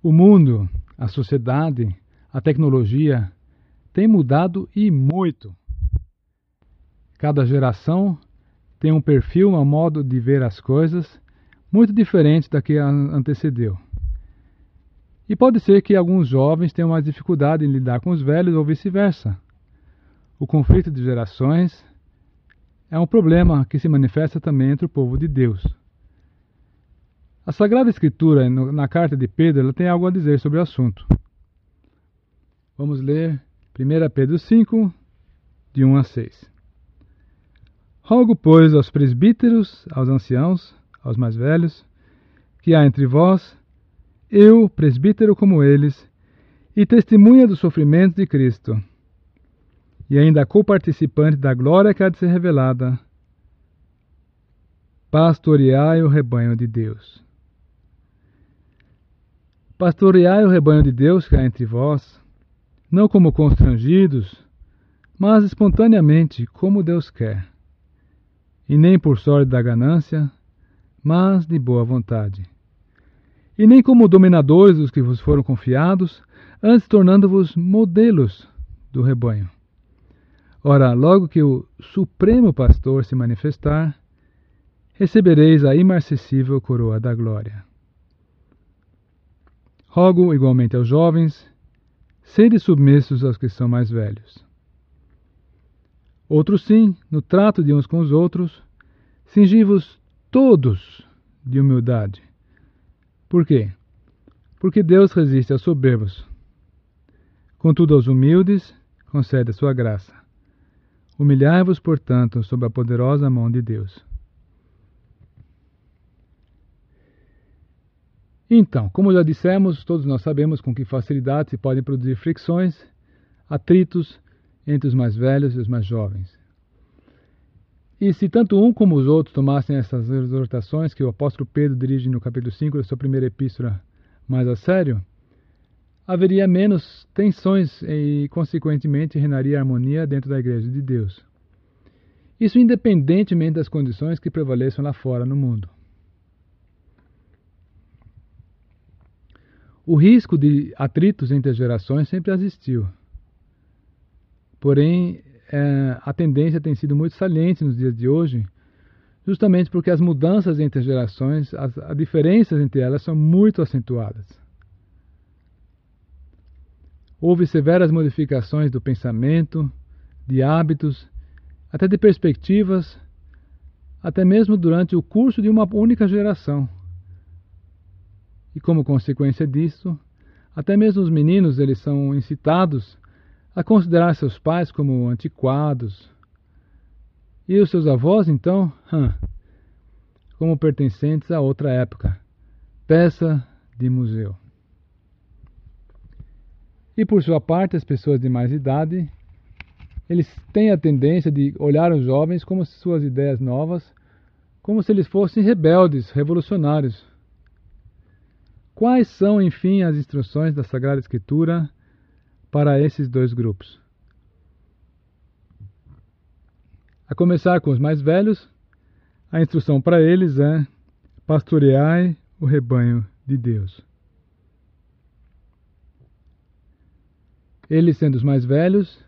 O mundo, a sociedade, a tecnologia tem mudado e muito. Cada geração tem um perfil, um modo de ver as coisas muito diferente da que antecedeu. E pode ser que alguns jovens tenham mais dificuldade em lidar com os velhos ou vice-versa. O conflito de gerações é um problema que se manifesta também entre o povo de Deus. A Sagrada Escritura, na carta de Pedro, ela tem algo a dizer sobre o assunto. Vamos ler 1 Pedro 5, de 1 a 6. Rogo, pois, aos presbíteros, aos anciãos, aos mais velhos, que há entre vós, eu, presbítero como eles, e testemunha dos sofrimentos de Cristo, e ainda co-participante da glória que há de ser revelada, pastoreai o rebanho de Deus Pastoreai o rebanho de Deus que há entre vós, não como constrangidos, mas espontaneamente, como Deus quer, e nem por sorte da ganância, mas de boa vontade. E nem como dominadores dos que vos foram confiados, antes tornando-vos modelos do rebanho. Ora, logo que o Supremo Pastor se manifestar, recebereis a imarcessível coroa da glória. Rogo igualmente aos jovens, sede submissos aos que são mais velhos. Outros sim, no trato de uns com os outros, cingi-vos todos de humildade. Por quê? Porque Deus resiste aos soberbos. Contudo, aos humildes concede a sua graça. Humilhai-vos, portanto, sob a poderosa mão de Deus Então, como já dissemos, todos nós sabemos com que facilidade se podem produzir fricções, atritos entre os mais velhos e os mais jovens. E se tanto um como os outros tomassem essas exortações que o apóstolo Pedro dirige no capítulo 5 da sua primeira epístola mais a sério, haveria menos tensões e, consequentemente, reinaria harmonia dentro da igreja de Deus. Isso independentemente das condições que prevaleçam lá fora no mundo. O risco de atritos entre as gerações sempre existiu. Porém, é, a tendência tem sido muito saliente nos dias de hoje, justamente porque as mudanças entre as gerações, as, as diferenças entre elas são muito acentuadas. Houve severas modificações do pensamento, de hábitos, até de perspectivas, até mesmo durante o curso de uma única geração. E como consequência disso, até mesmo os meninos eles são incitados a considerar seus pais como antiquados. E os seus avós, então, hum, como pertencentes a outra época, peça de museu. E por sua parte, as pessoas de mais idade, eles têm a tendência de olhar os jovens como suas ideias novas, como se eles fossem rebeldes, revolucionários. Quais são, enfim, as instruções da Sagrada Escritura para esses dois grupos? A começar com os mais velhos, a instrução para eles é: pastoreai o rebanho de Deus. Eles, sendo os mais velhos,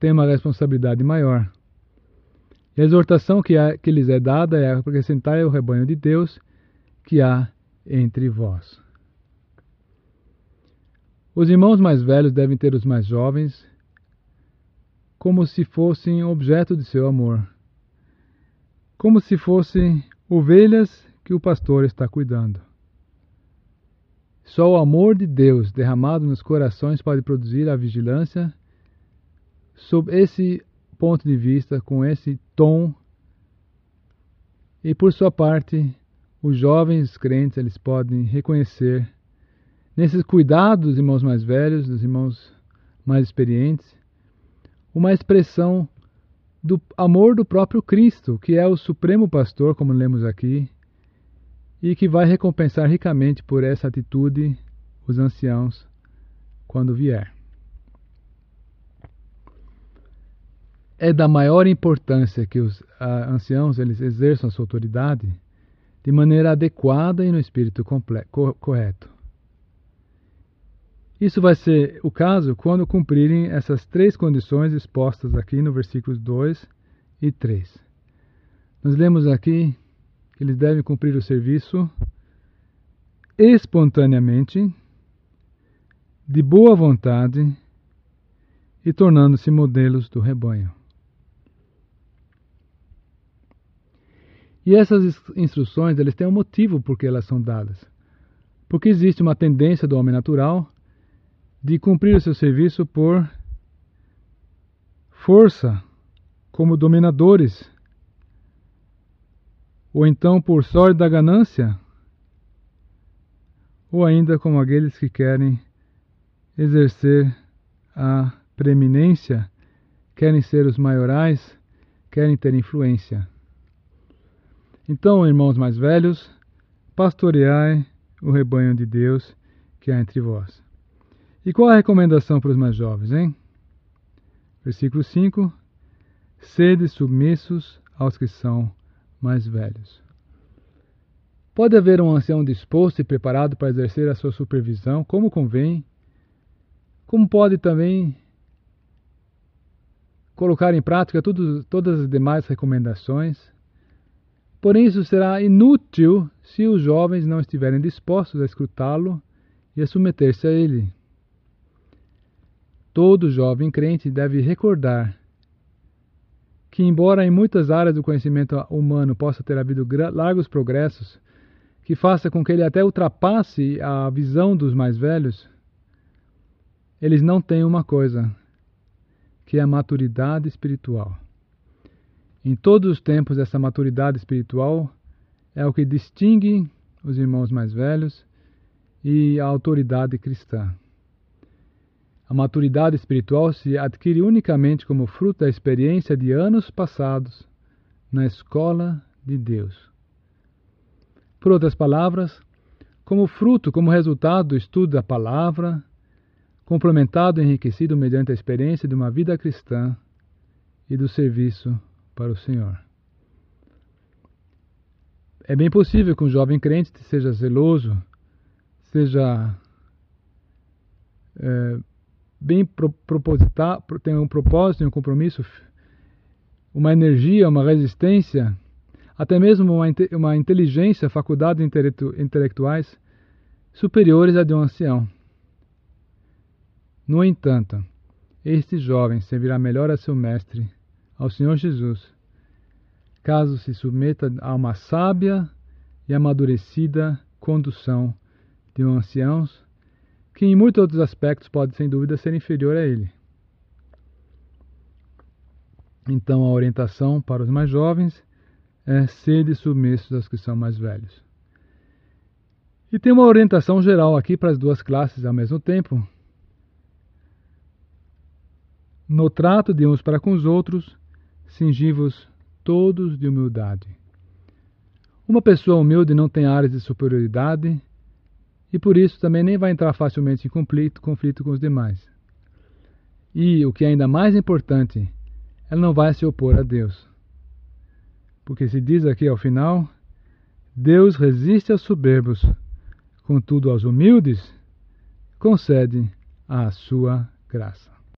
têm uma responsabilidade maior. E a exortação que, que lhes é dada é acrescentar o rebanho de Deus que há entre vós. Os irmãos mais velhos devem ter os mais jovens como se fossem objeto de seu amor, como se fossem ovelhas que o pastor está cuidando. Só o amor de Deus derramado nos corações pode produzir a vigilância sob esse ponto de vista, com esse tom. E por sua parte, os jovens crentes eles podem reconhecer nesses cuidados dos irmãos mais velhos, dos irmãos mais experientes, uma expressão do amor do próprio Cristo, que é o supremo pastor, como lemos aqui, e que vai recompensar ricamente por essa atitude os anciãos quando vier. É da maior importância que os uh, anciãos eles exerçam a sua autoridade de maneira adequada e no espírito correto. Isso vai ser o caso quando cumprirem essas três condições expostas aqui no versículos 2 e 3. Nós lemos aqui que eles devem cumprir o serviço espontaneamente, de boa vontade e tornando-se modelos do rebanho. E essas instruções, eles têm um motivo por que elas são dadas. Porque existe uma tendência do homem natural de cumprir seu serviço por força, como dominadores, ou então por sorte da ganância, ou ainda como aqueles que querem exercer a preeminência, querem ser os maiorais, querem ter influência. Então, irmãos mais velhos, pastoreai o rebanho de Deus que há entre vós. E qual a recomendação para os mais jovens, hein? Versículo 5: Sede submissos aos que são mais velhos. Pode haver um ancião disposto e preparado para exercer a sua supervisão como convém, como pode também colocar em prática tudo, todas as demais recomendações Porém, isso será inútil se os jovens não estiverem dispostos a escutá-lo e a submeter-se a ele. Todo jovem crente deve recordar que, embora em muitas áreas do conhecimento humano possa ter havido largos progressos, que faça com que ele até ultrapasse a visão dos mais velhos, eles não têm uma coisa, que é a maturidade espiritual. Em todos os tempos, essa maturidade espiritual é o que distingue os irmãos mais velhos e a autoridade cristã. A maturidade espiritual se adquire unicamente como fruto da experiência de anos passados na escola de Deus. Por outras palavras, como fruto, como resultado do estudo da palavra, complementado e enriquecido mediante a experiência de uma vida cristã e do serviço para o Senhor. É bem possível que um jovem crente seja zeloso, seja é, bem propositado, tenha um propósito, um compromisso, uma energia, uma resistência, até mesmo uma, uma inteligência, faculdades intelectuais superiores à de um ancião. No entanto, este jovem servirá melhor a seu mestre ao Senhor Jesus, caso se submeta a uma sábia e amadurecida condução de um ancião que em muitos outros aspectos pode sem dúvida ser inferior a ele. Então a orientação para os mais jovens é sede submissos aos que são mais velhos. E tem uma orientação geral aqui para as duas classes ao mesmo tempo. No trato de uns para com os outros, cingivos todos de humildade. Uma pessoa humilde não tem áreas de superioridade e por isso também nem vai entrar facilmente em conflito, conflito com os demais. E, o que é ainda mais importante, ela não vai se opor a Deus. Porque se diz aqui ao final, Deus resiste aos soberbos, contudo aos humildes concede a sua graça.